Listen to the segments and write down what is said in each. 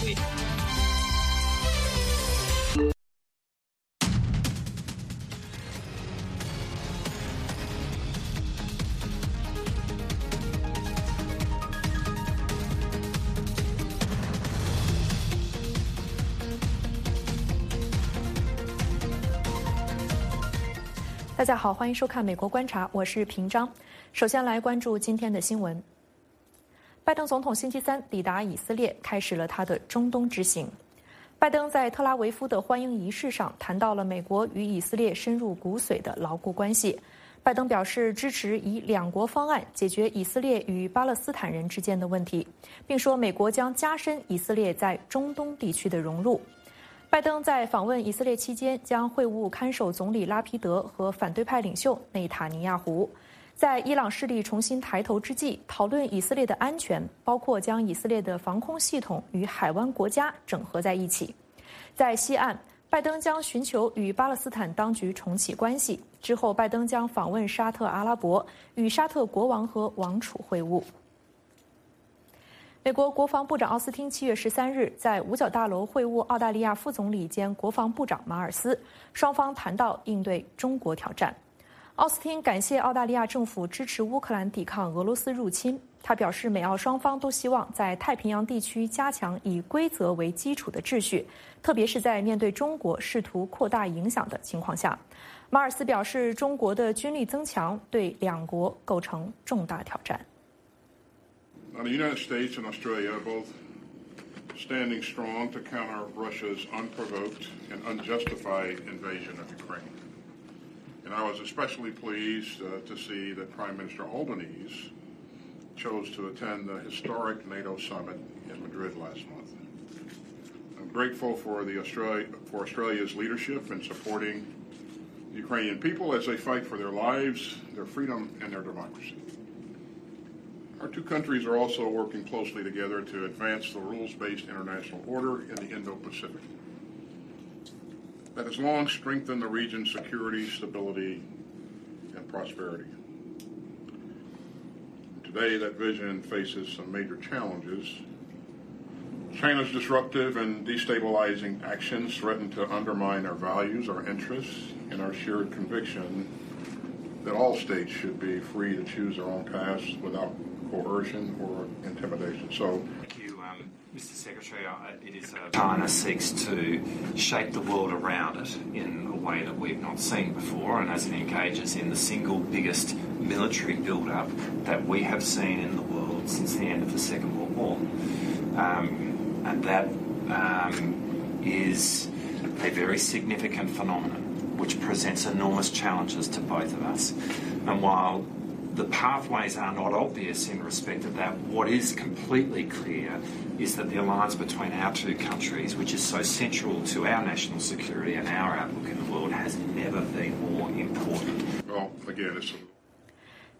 会。大家好，欢迎收看《美国观察》，我是平章。首先来关注今天的新闻。拜登总统星期三抵达以色列，开始了他的中东之行。拜登在特拉维夫的欢迎仪式上谈到了美国与以色列深入骨髓的牢固关系。拜登表示支持以两国方案解决以色列与巴勒斯坦人之间的问题，并说美国将加深以色列在中东地区的融入。拜登在访问以色列期间，将会晤看守总理拉皮德和反对派领袖内塔尼亚胡。在伊朗势力重新抬头之际，讨论以色列的安全，包括将以色列的防空系统与海湾国家整合在一起。在西岸，拜登将寻求与巴勒斯坦当局重启关系。之后，拜登将访问沙特阿拉伯，与沙特国王和王储会晤。美国国防部长奥斯汀七月十三日在五角大楼会晤澳大利亚副总理兼国防部长马尔斯，双方谈到应对中国挑战。奥斯汀感谢澳大利亚政府支持乌克兰抵抗俄罗斯入侵。他表示，美澳双方都希望在太平洋地区加强以规则为基础的秩序，特别是在面对中国试图扩大影响的情况下。马尔斯表示，中国的军力增强对两国构成重大挑战。Now, the United States and Australia are both standing strong to counter Russia's unprovoked and unjustified invasion of Ukraine. And I was especially pleased uh, to see that Prime Minister Albanese chose to attend the historic NATO summit in Madrid last month. I'm grateful for, the Australia, for Australia's leadership in supporting the Ukrainian people as they fight for their lives, their freedom, and their democracy. Our two countries are also working closely together to advance the rules-based international order in the Indo-Pacific that has long strengthened the region's security, stability, and prosperity. Today, that vision faces some major challenges. China's disruptive and destabilizing actions threaten to undermine our values, our interests, and our shared conviction that all states should be free to choose their own paths without coercion or intimidation. So, Mr. Secretary. It is uh, China seeks to shape the world around it in a way that we've not seen before, and as it engages in the single biggest military build-up that we have seen in the world since the end of the Second World War, um, and that um, is a very significant phenomenon which presents enormous challenges to both of us. And while the pathways are not obvious in respect of that. What is completely clear is that the alliance between our two countries, which is so central to our national security and our outlook in the world, has never been more important. well, again, it's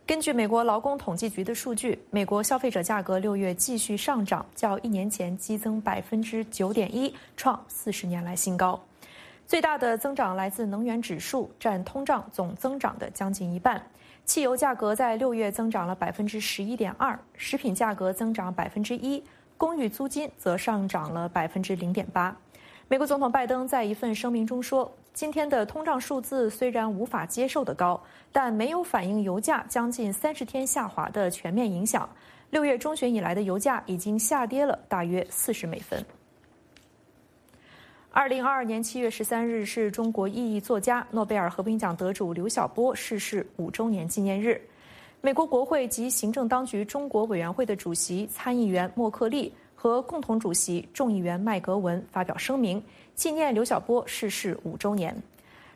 根据美国劳工统计局的数据，美国消费者价格六月继续上涨，较一年前激增百分之九点一，创四十年来新高。最大的增长来自能源指数，占通胀总增长的将近一半。汽油价格在六月增长了百分之十一点二，食品价格增长百分之一，公寓租金则上涨了百分之零点八。美国总统拜登在一份声明中说：“今天的通胀数字虽然无法接受的高，但没有反映油价将近三十天下滑的全面影响。六月中旬以来的油价已经下跌了大约四十美分。”二零二二年七月十三日是中国意义作家、诺贝尔和平奖得主刘晓波逝世五周年纪念日。美国国会及行政当局中国委员会的主席参议员莫克利和共同主席众议员麦格文发表声明，纪念刘晓波逝世五周年。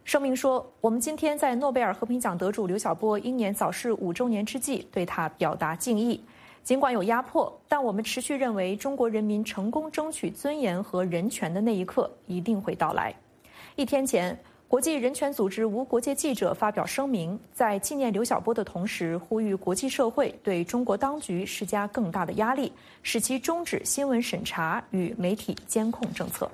声明说：“我们今天在诺贝尔和平奖得主刘晓波英年早逝五周年之际，对他表达敬意。”尽管有压迫，但我们持续认为，中国人民成功争取尊严和人权的那一刻一定会到来。一天前，国际人权组织无国界记者发表声明，在纪念刘晓波的同时，呼吁国际社会对中国当局施加更大的压力，使其终止新闻审查与媒体监控政策。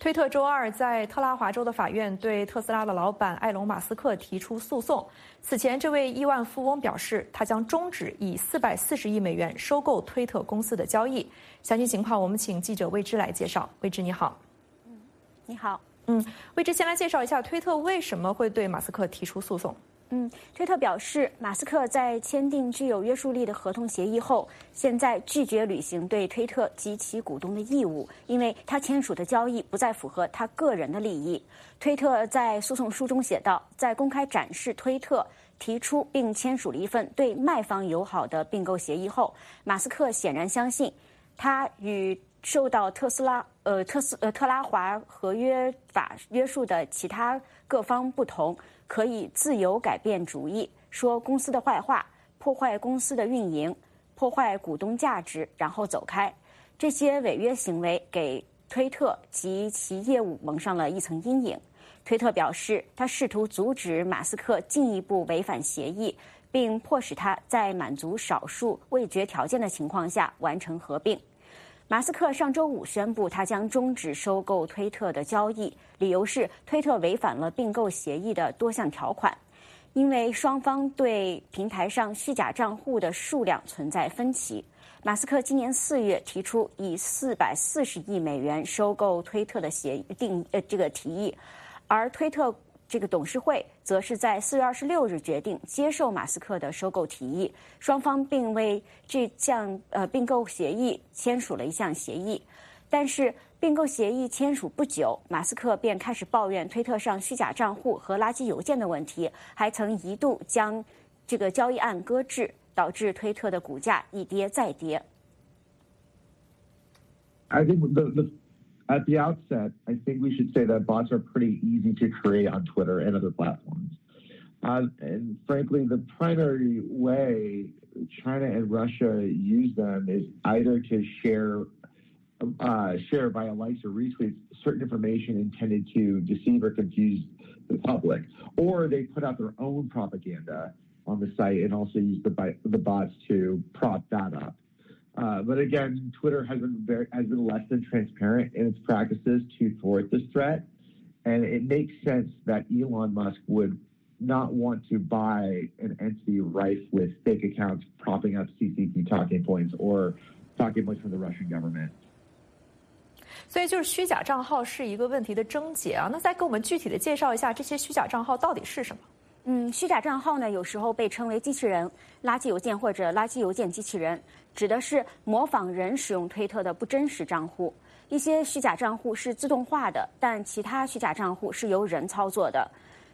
推特周二在特拉华州的法院对特斯拉的老板埃隆·马斯克提出诉讼。此前，这位亿万富翁表示，他将终止以四百四十亿美元收购推特公司的交易。详细情况，我们请记者魏之来介绍。魏之，你好。嗯，你好。嗯，魏之，先来介绍一下推特为什么会对马斯克提出诉讼。嗯，推特表示，马斯克在签订具有约束力的合同协议后，现在拒绝履行对推特及其股东的义务，因为他签署的交易不再符合他个人的利益。推特在诉讼书中写道，在公开展示推特提出并签署了一份对卖方友好的并购协议后，马斯克显然相信，他与受到特斯拉呃特斯呃特拉华合约法约束的其他各方不同。可以自由改变主意，说公司的坏话，破坏公司的运营，破坏股东价值，然后走开。这些违约行为给推特及其业务蒙上了一层阴影。推特表示，他试图阻止马斯克进一步违反协议，并迫使他在满足少数未决条件的情况下完成合并。马斯克上周五宣布，他将终止收购推特的交易，理由是推特违反了并购协议的多项条款，因为双方对平台上虚假账户的数量存在分歧。马斯克今年四月提出以四百四十亿美元收购推特的协定呃这个提议，而推特。这个董事会则是在四月二十六日决定接受马斯克的收购提议，双方并为这项呃并购协议签署了一项协议。但是并购协议签署不久，马斯克便开始抱怨推特上虚假账户和垃圾邮件的问题，还曾一度将这个交易案搁置，导致推特的股价一跌再跌。At the outset, I think we should say that bots are pretty easy to create on Twitter and other platforms. Uh, and frankly, the primary way China and Russia use them is either to share uh, share via likes or retweets certain information intended to deceive or confuse the public, or they put out their own propaganda on the site and also use the, the bots to prop that up. Uh, but again, Twitter has been very, has been less than transparent in its practices to thwart this threat, and it makes sense that Elon Musk would not want to buy an entity rife with fake accounts propping up CCP talking points or talking points from the Russian government. 所以，就是虚假账号是一个问题的症结啊。那再给我们具体的介绍一下这些虚假账号到底是什么？ 嗯，虚假账号呢，有时候被称为机器人、垃圾邮件或者垃圾邮件机器人。指的是模仿人使用推特的不真实账户。一些虚假账户是自动化的，但其他虚假账户是由人操作的，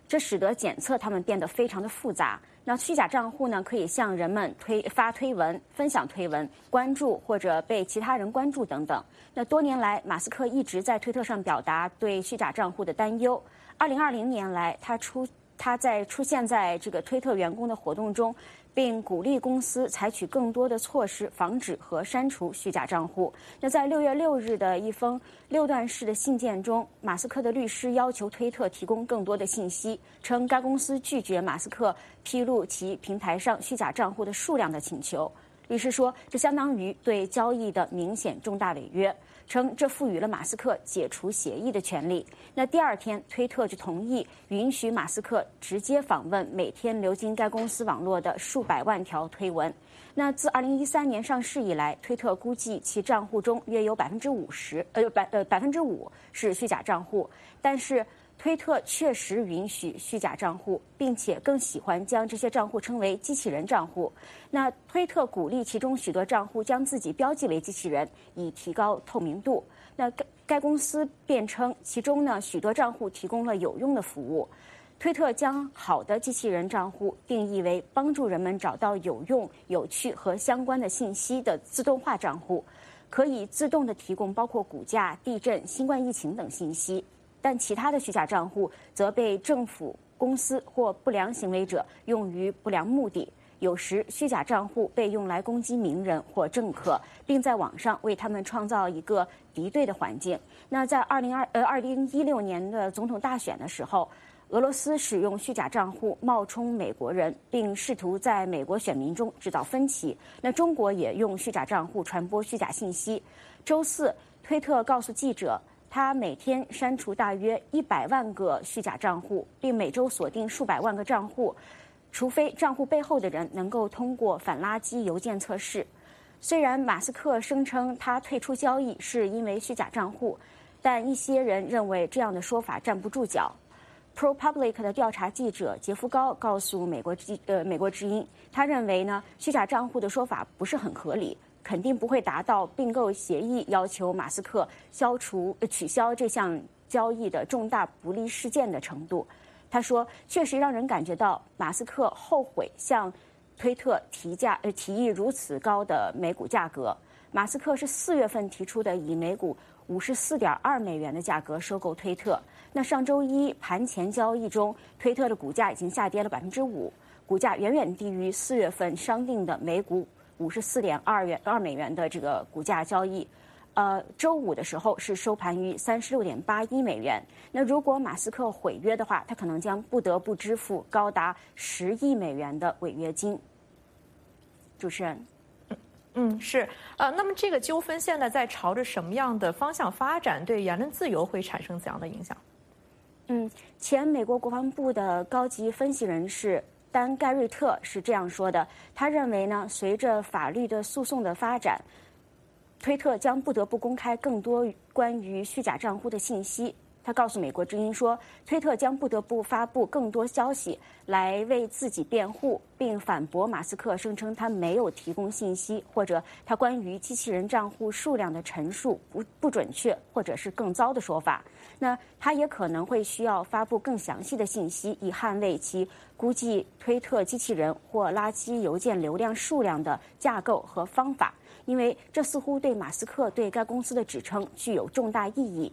这使得检测它们变得非常的复杂。那虚假账户呢，可以向人们推发推文、分享推文、关注或者被其他人关注等等。那多年来，马斯克一直在推特上表达对虚假账户的担忧。二零二零年来，他出他在出现在这个推特员工的活动中。并鼓励公司采取更多的措施，防止和删除虚假账户。那在六月六日的一封六段式的信件中，马斯克的律师要求推特提供更多的信息，称该公司拒绝马斯克披露其平台上虚假账户的数量的请求。律师说，这相当于对交易的明显重大违约。称这赋予了马斯克解除协议的权利。那第二天，推特就同意允许马斯克直接访问每天流经该公司网络的数百万条推文。那自2013年上市以来，推特估计其账户中约有百分之五十，呃，百呃百分之五是虚假账户。但是。推特确实允许虚假账户，并且更喜欢将这些账户称为机器人账户。那推特鼓励其中许多账户将自己标记为机器人，以提高透明度。那该该公司辩称，其中呢许多账户提供了有用的服务。推特将好的机器人账户定义为帮助人们找到有用、有趣和相关的信息的自动化账户，可以自动的提供包括股价、地震、新冠疫情等信息。但其他的虚假账户则被政府、公司或不良行为者用于不良目的。有时，虚假账户被用来攻击名人或政客，并在网上为他们创造一个敌对的环境。那在二零二呃二零一六年的总统大选的时候，俄罗斯使用虚假账户冒充美国人，并试图在美国选民中制造分歧。那中国也用虚假账户传播虚假信息。周四，推特告诉记者。他每天删除大约一百万个虚假账户，并每周锁定数百万个账户，除非账户背后的人能够通过反垃圾邮件测试。虽然马斯克声称他退出交易是因为虚假账户，但一些人认为这样的说法站不住脚。ProPublic 的调查记者杰夫高告诉美国之呃美国之音，他认为呢虚假账户的说法不是很合理，肯定不会达到并购协议要求马斯克消除取消这项交易的重大不利事件的程度。他说，确实让人感觉到马斯克后悔向推特提价呃提议如此高的每股价格。马斯克是四月份提出的以每股五十四点二美元的价格收购推特。那上周一盘前交易中，推特的股价已经下跌了百分之五，股价远远低于四月份商定的每股五十四点二元二美元的这个股价交易。呃，周五的时候是收盘于三十六点八一美元。那如果马斯克毁约的话，他可能将不得不支付高达十亿美元的违约金。主持人，嗯，是呃，那么这个纠纷现在在朝着什么样的方向发展？对言论自由会产生怎样的影响？嗯，前美国国防部的高级分析人士但·盖瑞特是这样说的：他认为呢，随着法律的诉讼的发展，推特将不得不公开更多关于虚假账户的信息。他告诉美国之音说，推特将不得不发布更多消息来为自己辩护，并反驳马斯克声称他没有提供信息，或者他关于机器人账户数量的陈述不不准确，或者是更糟的说法。那他也可能会需要发布更详细的信息，以捍卫其估计推特机器人或垃圾邮件流量数量的架构和方法，因为这似乎对马斯克对该公司的指称具有重大意义。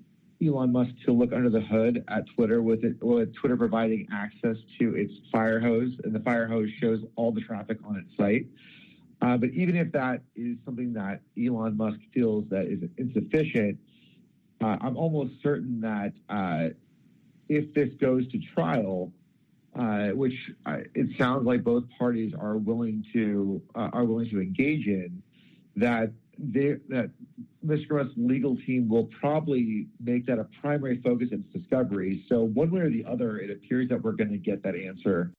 Elon Musk to look under the hood at Twitter with it, with Twitter providing access to its Firehose, and the Firehose shows all the traffic on its site. Uh, but even if that is something that Elon Musk feels that is insufficient, uh, I'm almost certain that uh, if this goes to trial, uh, which uh, it sounds like both parties are willing to uh, are willing to engage in, that that Mr. Russ' legal team will probably make that a primary focus in its discovery. So one way or the other, it appears that we're going to get that answer.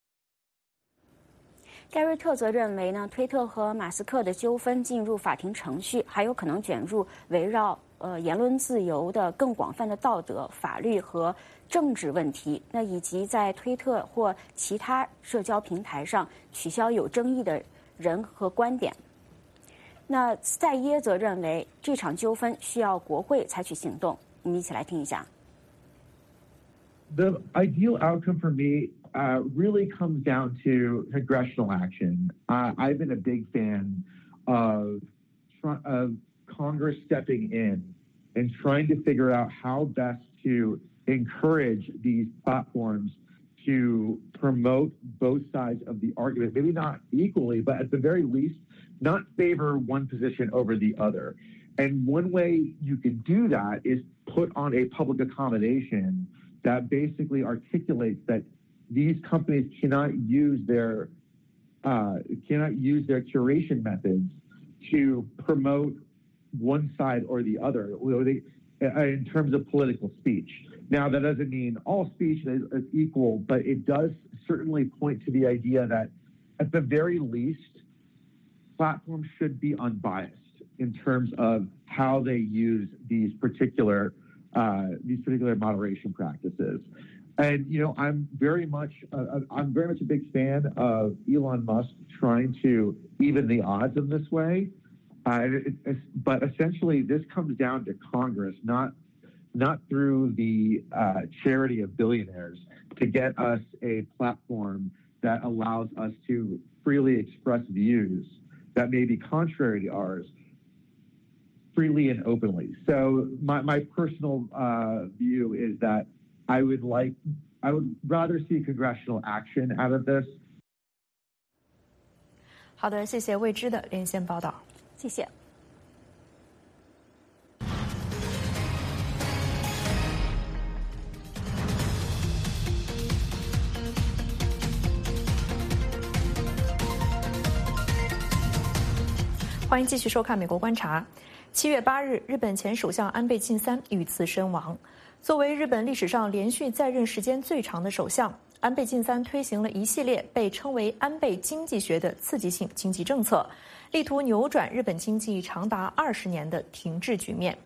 盖瑞特则认为呢，推特和马斯克的纠纷进入法庭程序，还有可能卷入围绕呃言论自由的更广泛的道德、法律和政治问题。那以及在推特或其他社交平台上取消有争议的人和观点。那塞耶则认为这场纠纷需要国会采取行动。我们一起来听一下。The ideal outcome for me uh, really comes down to congressional action. Uh, I've been a big fan of, of Congress stepping in and trying to figure out how best to encourage these platforms to promote both sides of the argument, maybe not equally, but at the very least, not favor one position over the other. And one way you can do that is put on a public accommodation that basically articulates that these companies cannot use their uh, cannot use their curation methods to promote one side or the other uh, in terms of political speech. Now, that doesn't mean all speech is, is equal, but it does certainly point to the idea that, at the very least, platforms should be unbiased in terms of how they use these particular uh, these particular moderation practices. And you know, I'm very much uh, uh I'm very much a big fan of Elon Musk trying to even the odds in this way. Uh, it, it, but essentially, this comes down to Congress, not not through the uh, charity of billionaires, to get us a platform that allows us to freely express views that may be contrary to ours freely and openly. So my, my personal uh, view is that I would like, I would rather see congressional action out of this 好的，谢谢未知的连线报道，谢谢。 欢迎继续收看《美国观察》。七月八日，日本前首相安倍晋三遇刺身亡。作为日本历史上连续在任时间最长的首相，安倍晋三推行了一系列被称为“安倍经济学”的刺激性经济政策，力图扭转日本经济长达二十年的停滞局面。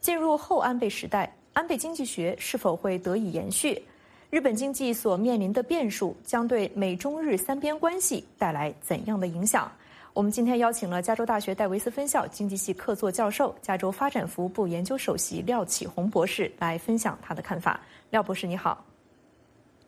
进入后安倍时代，安倍经济学是否会得以延续？日本经济所面临的变数将对美中日三边关系带来怎样的影响？我们今天邀请了加州大学戴维斯分校经济系客座教授、加州发展服务部研究首席廖启宏博士来分享他的看法。廖博士，你好。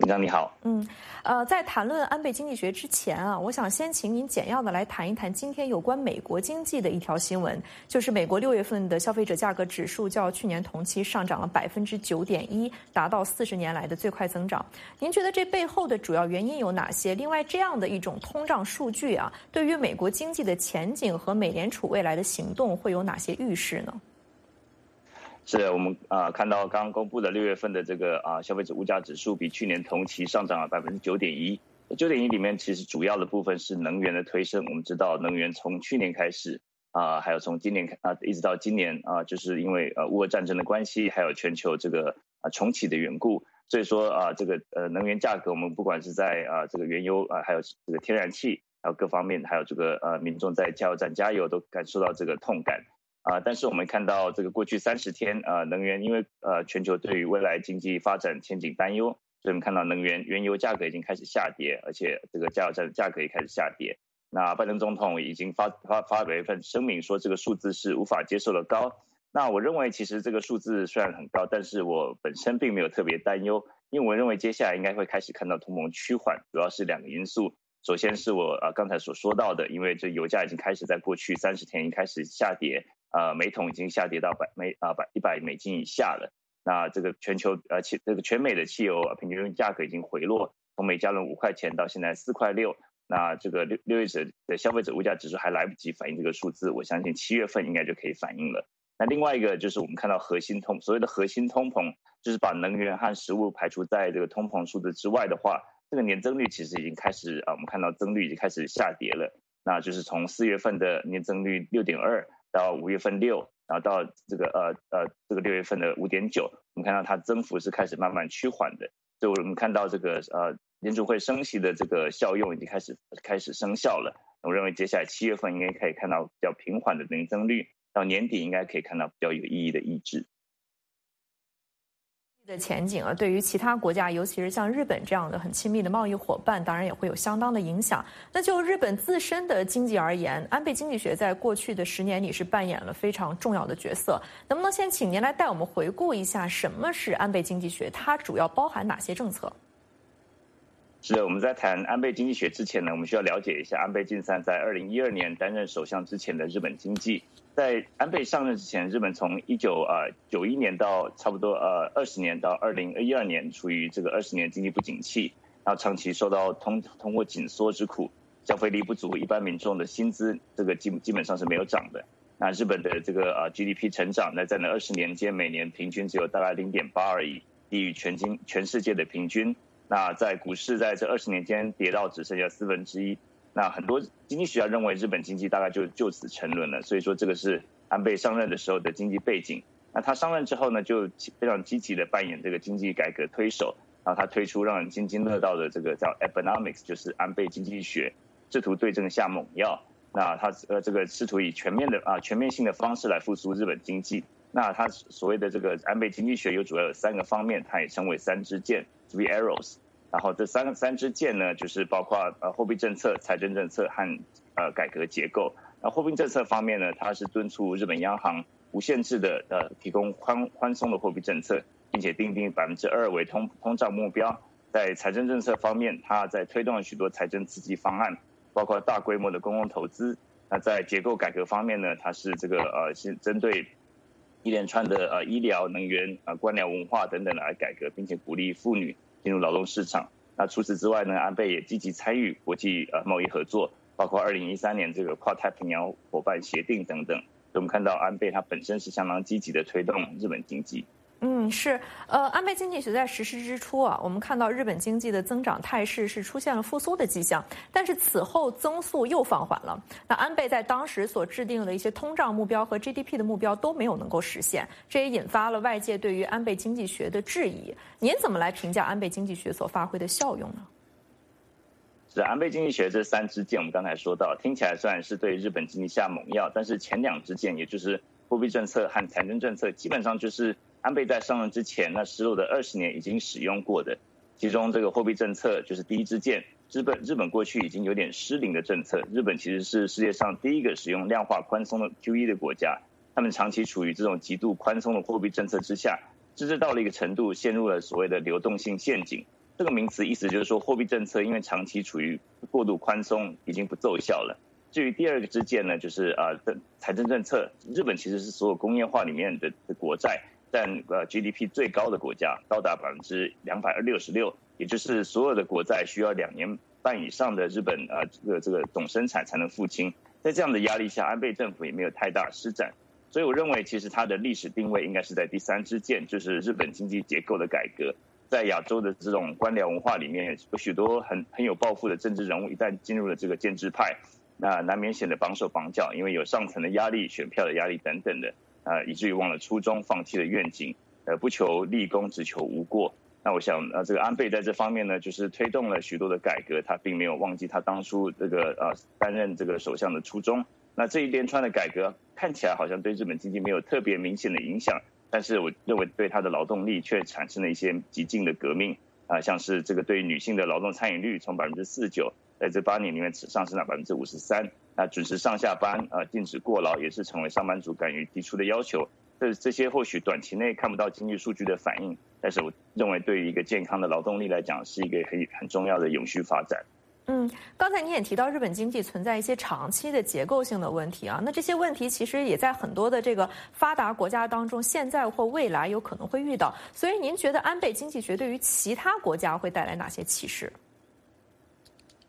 李长你好，嗯，呃，在谈论安倍经济学之前啊，我想先请您简要的来谈一谈今天有关美国经济的一条新闻，就是美国六月份的消费者价格指数较去年同期上涨了百分之九点一，达到四十年来的最快增长。您觉得这背后的主要原因有哪些？另外，这样的一种通胀数据啊，对于美国经济的前景和美联储未来的行动会有哪些预示呢？是我们啊看到刚公布的六月份的这个啊消费者物价指数比去年同期上涨了百分之九点一，九点一里面其实主要的部分是能源的推升。我们知道能源从去年开始啊，还有从今年开啊一直到今年啊，就是因为呃乌俄战争的关系，还有全球这个啊重启的缘故，所以说啊这个呃能源价格，我们不管是在啊这个原油啊，还有这个天然气，还有各方面，还有这个呃民众在加油站加油都感受到这个痛感。啊，但是我们看到这个过去三十天，呃，能源因为呃全球对于未来经济发展前景担忧，所以我们看到能源原油价格已经开始下跌，而且这个加油站的价格也开始下跌。那拜登总统已经发发发表一份声明，说这个数字是无法接受的高。那我认为其实这个数字虽然很高，但是我本身并没有特别担忧，因为我认为接下来应该会开始看到通膨趋缓，主要是两个因素。首先是我呃刚才所说到的，因为这油价已经开始在过去三十天已经开始下跌。呃，每桶已经下跌到百美啊百一百美金以下了。那这个全球呃汽这个全美的汽油平均价格已经回落，从每加仑五块钱到现在四块六。那这个六六月者的消费者物价指数还来不及反映这个数字，我相信七月份应该就可以反映了。那另外一个就是我们看到核心通所谓的核心通膨，就是把能源和食物排除在这个通膨数字之外的话，这个年增率其实已经开始啊，我们看到增率已经开始下跌了。那就是从四月份的年增率六点二。到五月份六，然后到这个呃呃这个六月份的五点九，我们看到它增幅是开始慢慢趋缓的，所以我们看到这个呃联储会升息的这个效用已经开始开始生效了。我认为接下来七月份应该可以看到比较平缓的零增率，到年底应该可以看到比较有意义的抑制。的前景啊，对于其他国家，尤其是像日本这样的很亲密的贸易伙伴，当然也会有相当的影响。那就日本自身的经济而言，安倍经济学在过去的十年里是扮演了非常重要的角色。能不能先请您来带我们回顾一下，什么是安倍经济学？它主要包含哪些政策？是的，我们在谈安倍经济学之前呢，我们需要了解一下安倍晋三在二零一二年担任首相之前的日本经济。在安倍上任之前，日本从一九呃九一年到差不多呃二十年到二零一二年，处于这个二十年经济不景气，然后长期受到通通货紧缩之苦，消费力不足，一般民众的薪资这个基基本上是没有涨的。那日本的这个呃 GDP 成长，呢在那二十年间，每年平均只有大概零点八而已，低于全经全世界的平均。那在股市在这二十年间跌到只剩下四分之一，那很多经济学家认为日本经济大概就就此沉沦了。所以说这个是安倍上任的时候的经济背景。那他上任之后呢，就非常积极的扮演这个经济改革推手，然后他推出让人津津乐道的这个叫 Economics，就是安倍经济学，试图对症下猛药。那他呃这个试图以全面的啊全面性的方式来复苏日本经济。那他所谓的这个安倍经济学有主要有三个方面，它也称为三支箭。Three arrows，然后这三三支箭呢，就是包括呃货币政策、财政政策和呃改革结构。那货币政策方面呢，它是敦促日本央行无限制的呃提供宽宽松的货币政策，并且定定百分之二为通通胀目标。在财政政策方面，它在推动了许多财政刺激方案，包括大规模的公共投资。那在结构改革方面呢，它是这个呃是针对。一连串的呃医疗、能源、呃官僚文化等等来改革，并且鼓励妇女进入劳动市场。那除此之外呢，安倍也积极参与国际呃贸易合作，包括二零一三年这个跨太平洋伙伴协定等等。我们看到安倍他本身是相当积极的推动日本经济。嗯，是，呃，安倍经济学在实施之初啊，我们看到日本经济的增长态势是出现了复苏的迹象，但是此后增速又放缓了。那安倍在当时所制定的一些通胀目标和 GDP 的目标都没有能够实现，这也引发了外界对于安倍经济学的质疑。您怎么来评价安倍经济学所发挥的效用呢？是安倍经济学这三支箭，我们刚才说到，听起来虽然是对日本经济下猛药，但是前两支箭，也就是货币政策和财政政策，基本上就是。安倍在上任之前，那失落的二十年已经使用过的，其中这个货币政策就是第一支箭。日本日本过去已经有点失灵的政策。日本其实是世界上第一个使用量化宽松的 QE 的国家，他们长期处于这种极度宽松的货币政策之下，甚至到了一个程度，陷入了所谓的流动性陷阱。这个名词意思就是说，货币政策因为长期处于过度宽松，已经不奏效了。至于第二个支箭呢，就是啊的财政政策。日本其实是所有工业化里面的的国债。占呃 GDP 最高的国家，高达百分之两百六十六，也就是所有的国债需要两年半以上的日本呃这个这个总生产才能付清。在这样的压力下，安倍政府也没有太大施展，所以我认为其实它的历史定位应该是在第三支箭，就是日本经济结构的改革。在亚洲的这种官僚文化里面，有许多很很有抱负的政治人物，一旦进入了这个建制派，那难免显得绑手绑脚，因为有上层的压力、选票的压力等等的。啊，以至于忘了初衷，放弃了愿景，呃，不求立功，只求无过。那我想，呃，这个安倍在这方面呢，就是推动了许多的改革，他并没有忘记他当初这个呃担任这个首相的初衷。那这一连串的改革看起来好像对日本经济没有特别明显的影响，但是我认为对他的劳动力却产生了一些极尽的革命。啊，像是这个对女性的劳动参与率从百分之四九，在这八年里面只上升到百分之五十三。那准时上下班，呃，禁止过劳，也是成为上班族敢于提出的要求。这这些或许短期内看不到经济数据的反应，但是我认为对于一个健康的劳动力来讲，是一个很很重要的永续发展。嗯，刚才你也提到日本经济存在一些长期的结构性的问题啊，那这些问题其实也在很多的这个发达国家当中，现在或未来有可能会遇到。所以您觉得安倍经济学对于其他国家会带来哪些启示？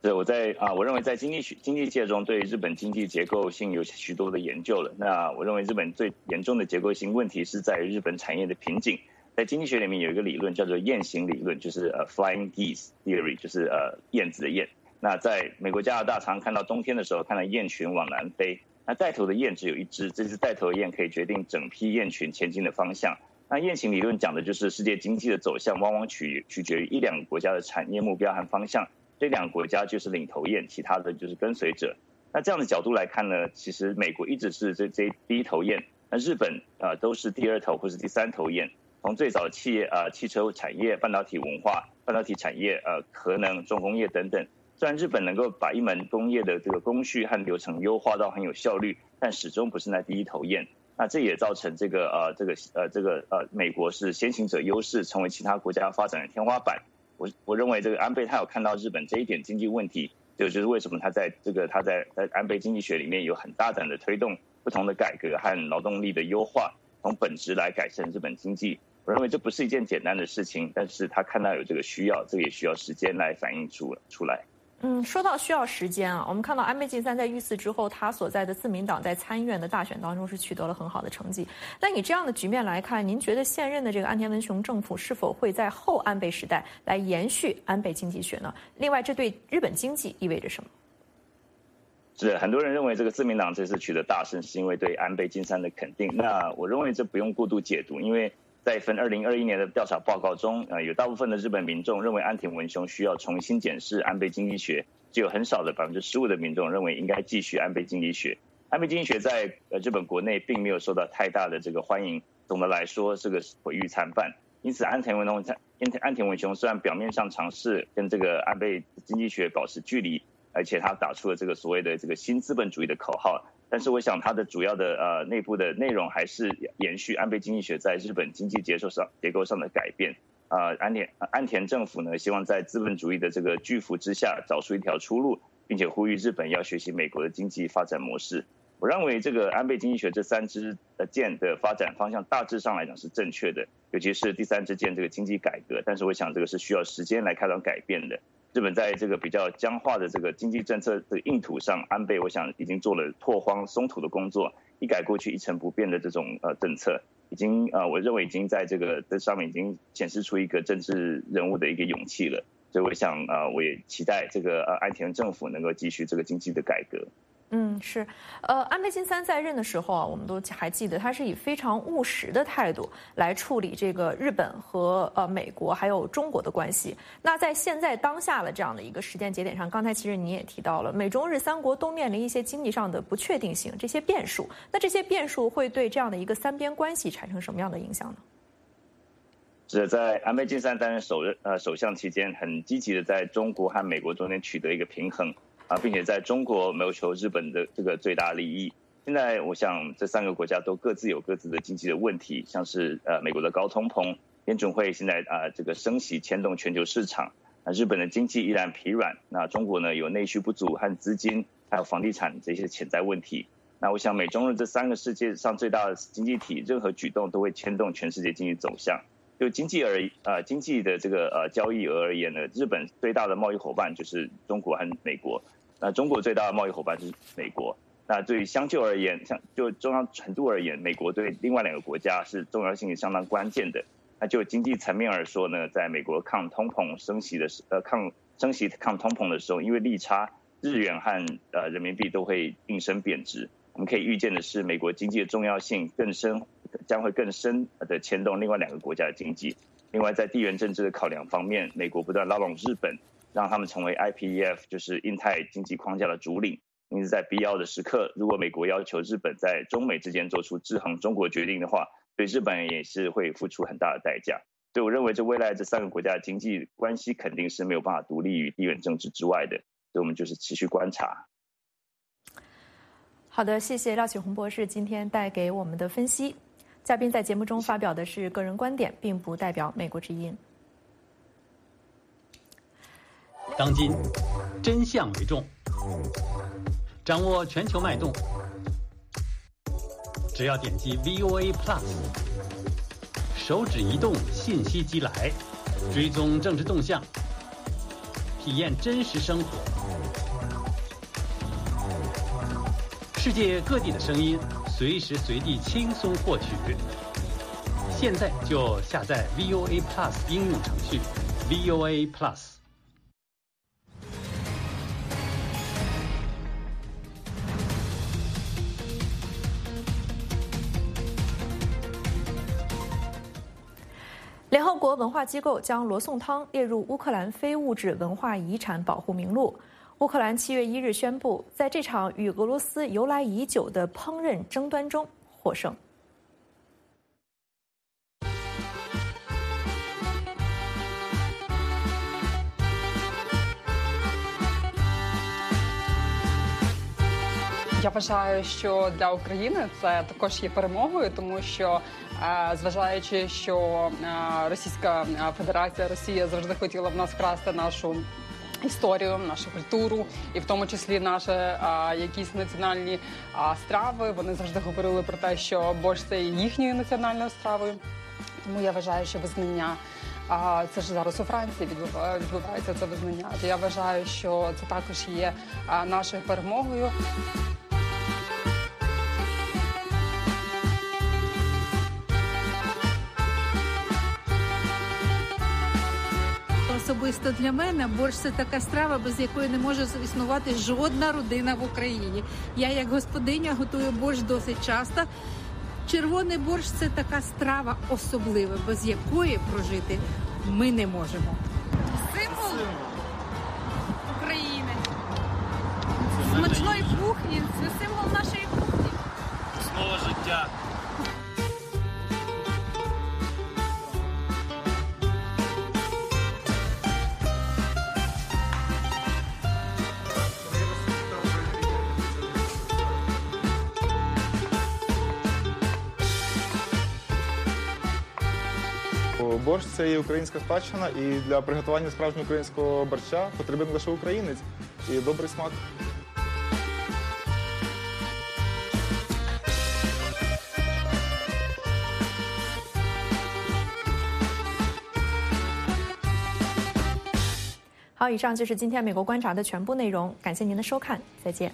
对，我在啊，我认为在经济学经济界中，对日本经济结构性有许多的研究了。那我认为日本最严重的结构性问题是在日本产业的瓶颈。在经济学里面有一个理论叫做雁行理论，就是呃 Flying Geese Theory，就是呃燕子的燕。那在美国、加拿大，常看到冬天的时候看到雁群往南飞，那带头的雁只有一只，这只带头的雁可以决定整批雁群前进的方向。那雁行理论讲的就是世界经济的走向往往取取决于一两个国家的产业目标和方向。这两个国家就是领头雁，其他的就是跟随者。那这样的角度来看呢，其实美国一直是这这第一头雁，那日本啊都是第二头或是第三头雁。从最早的企业啊汽车产业、半导体文化、半导体产业、呃核能、重工业等等，虽然日本能够把一门工业的这个工序和流程优化到很有效率，但始终不是那第一头雁。那这也造成这个呃这个呃这个呃美国是先行者优势，成为其他国家发展的天花板。我我认为这个安倍他有看到日本这一点经济问题，就就是为什么他在这个他在在安倍经济学里面有很大胆的推动不同的改革和劳动力的优化，从本质来改善日本经济。我认为这不是一件简单的事情，但是他看到有这个需要，这个也需要时间来反映出出来。嗯，说到需要时间啊，我们看到安倍晋三在遇刺之后，他所在的自民党在参议院的大选当中是取得了很好的成绩。那以这样的局面来看，您觉得现任的这个安田文雄政府是否会在后安倍时代来延续安倍经济学呢？另外，这对日本经济意味着什么？是很多人认为这个自民党这次取得大胜，是因为对安倍晋三的肯定。那我认为这不用过度解读，因为。在一份二零二一年的调查报告中，呃，有大部分的日本民众认为安田文雄需要重新检视安倍经济学，只有很少的百分之十五的民众认为应该继续安倍经济学。安倍经济学在呃日本国内并没有受到太大的这个欢迎，总的来说是个毁誉参半。因此，安田文雄安安田文雄虽然表面上尝试跟这个安倍经济学保持距离，而且他打出了这个所谓的这个新资本主义的口号。但是我想，它的主要的呃内部的内容还是延续安倍经济学在日本经济结构上结构上的改变。啊，安田安田政府呢，希望在资本主义的这个巨幅之下找出一条出路，并且呼吁日本要学习美国的经济发展模式。我认为这个安倍经济学这三支的箭的发展方向大致上来讲是正确的，尤其是第三支箭这个经济改革。但是我想这个是需要时间来开展改变的。日本在这个比较僵化的这个经济政策的硬土上，安倍我想已经做了拓荒松土的工作，一改过去一成不变的这种呃政策，已经呃我认为已经在这个这上面已经显示出一个政治人物的一个勇气了。所以我想呃我也期待这个呃安田政府能够继续这个经济的改革。嗯，是，呃，安倍晋三在任的时候啊，我们都还记得，他是以非常务实的态度来处理这个日本和呃美国还有中国的关系。那在现在当下的这样的一个时间节点上，刚才其实你也提到了，美中日三国都面临一些经济上的不确定性，这些变数。那这些变数会对这样的一个三边关系产生什么样的影响呢？是在安倍晋三担任首任呃首相期间，很积极的在中国和美国中间取得一个平衡。啊，并且在中国谋求日本的这个最大利益。现在我想，这三个国家都各自有各自的经济的问题，像是呃美国的高通膨，联准会现在啊这个升息牵动全球市场。那日本的经济依然疲软，那中国呢有内需不足和资金，还有房地产这些潜在问题。那我想，美中日这三个世界上最大的经济体，任何举动都会牵动全世界经济走向。就经济而呃经济的这个呃交易额而言呢，日本最大的贸易伙伴就是中国和美国。那中国最大的贸易伙伴是美国。那对于相就而言，像就重要程度而言，美国对另外两个国家是重要性也相当关键的。那就经济层面而说呢，在美国抗通膨升息的时，呃抗升息抗通膨的时候，因为利差，日元和呃人民币都会应声贬值。我们可以预见的是，美国经济的重要性更深，将会更深的牵动另外两个国家的经济。另外，在地缘政治的考量方面，美国不断拉拢日本。让他们成为 IPEF，就是印太经济框架的主领。因此，在必要的时刻，如果美国要求日本在中美之间做出制衡中国决定的话，对日本也是会付出很大的代价。所以，我认为这未来这三个国家的经济关系肯定是没有办法独立于地缘政治之外的。所以我们就是持续观察。好的，谢谢廖启红博士今天带给我们的分析。嘉宾在节目中发表的是个人观点，并不代表美国之音。当今，真相为重，掌握全球脉动。只要点击 VOA Plus，手指移动，信息即来，追踪政治动向，体验真实生活，世界各地的声音，随时随地轻松获取。现在就下载 VOA Plus 应用程序，VOA Plus。联合国文化机构将罗宋汤列入乌克兰非物质文化遗产保护名录。乌克兰七月一日宣布，在这场与俄罗斯由来已久的烹饪争端中获胜。Я вважаю, що для України це також є перемогою, тому що зважаючи, що Російська Федерація Росія завжди хотіла в нас вкрасти нашу. Історію, нашу культуру, і в тому числі наші а, якісь національні а, страви. Вони завжди говорили про те, що борщ це їхньою національною стравою. Тому я вважаю, що визнання а це ж зараз у Франції відбувається це визнання. То я вважаю, що це також є нашою перемогою. Особисто для мене борщ це така страва, без якої не може існувати жодна родина в Україні. Я, як господиня, готую борщ досить часто. Червоний борщ це така страва особлива, без якої прожити ми не можемо. Символ України. Смачної кухні це символ нашої кухні. Основа життя. Борщ це є українська спадщина, і для приготування справжнього українського борща потрібен лише українець і добрий смак. 好，以上就是今天美国观察的全部内容，感谢您的收看，再见。